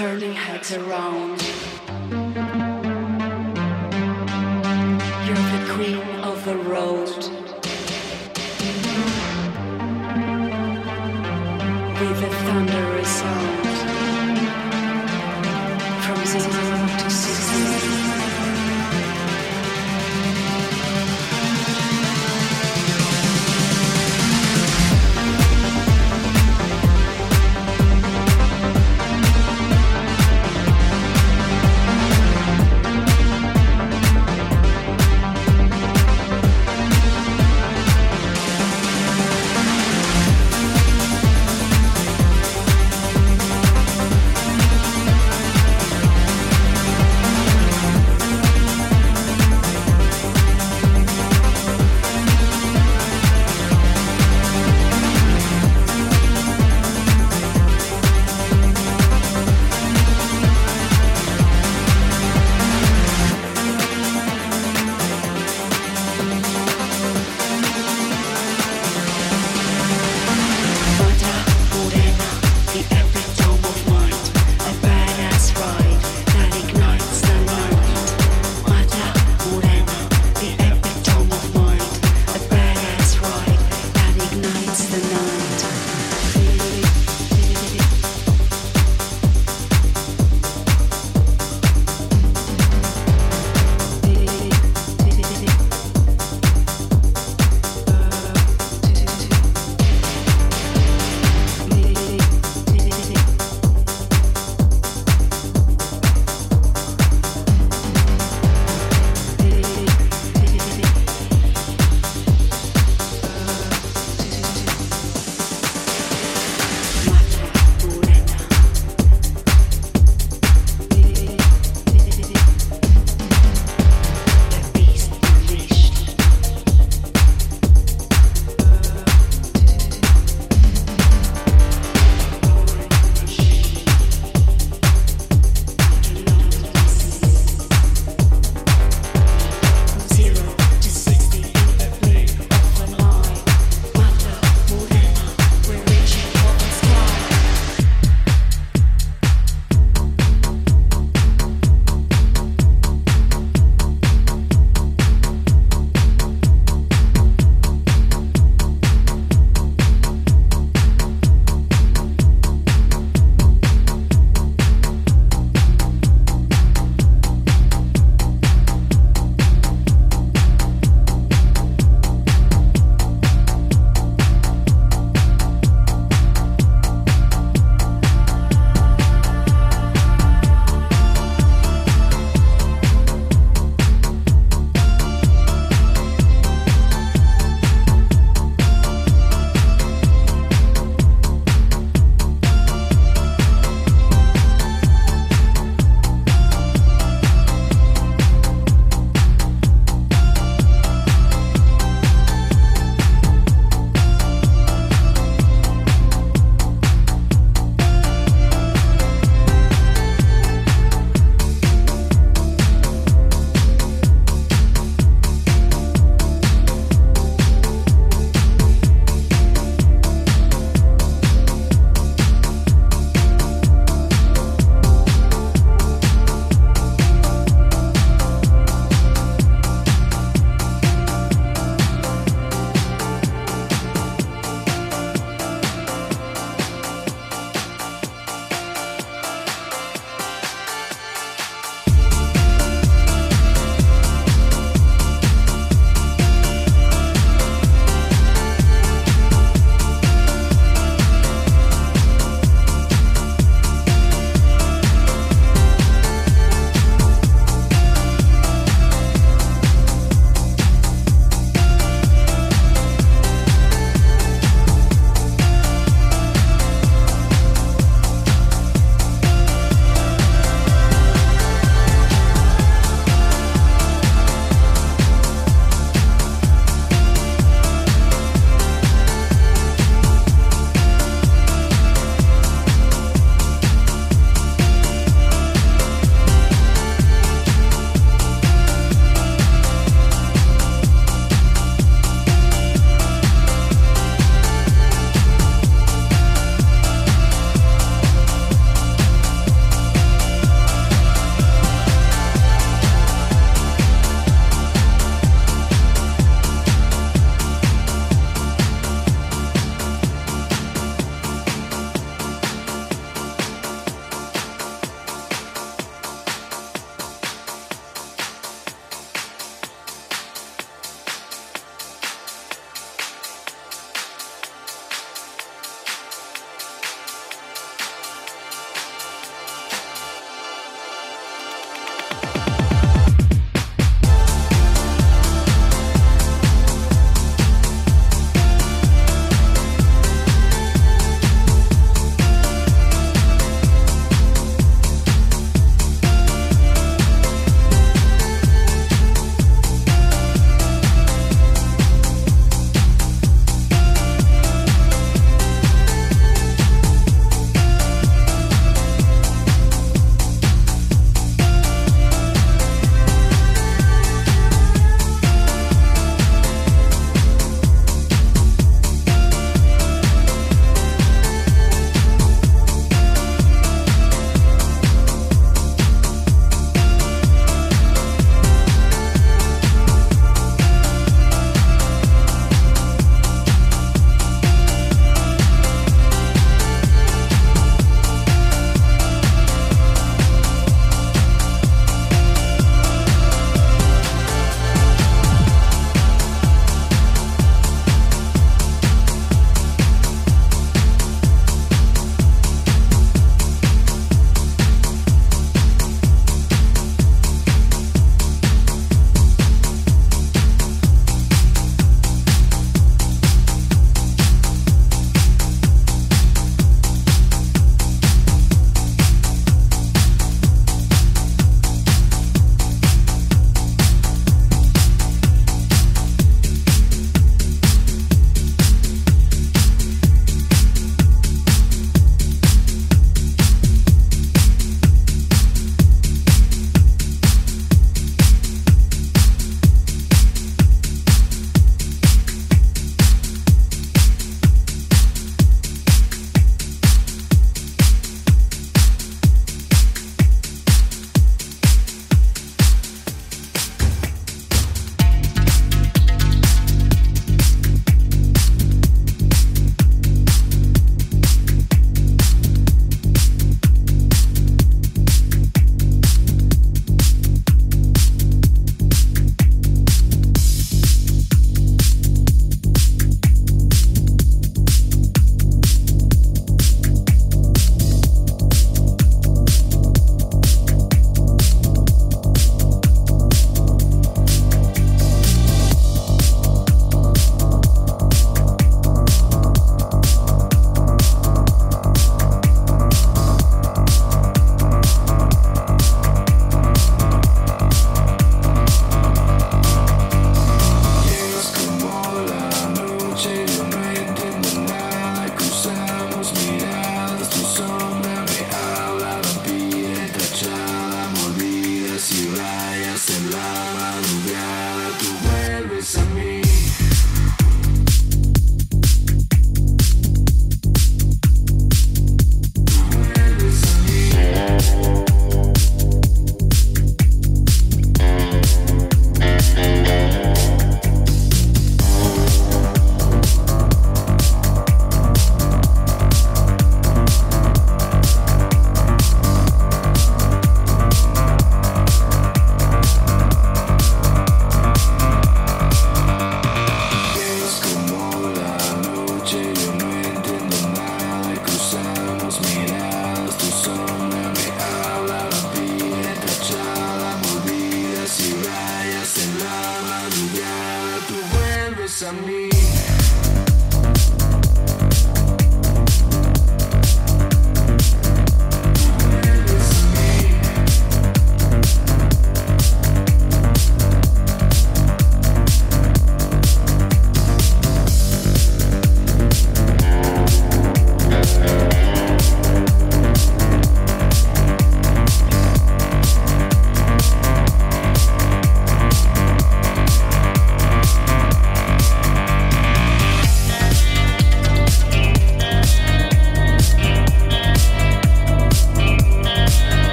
turning heads around. You're the queen of the road.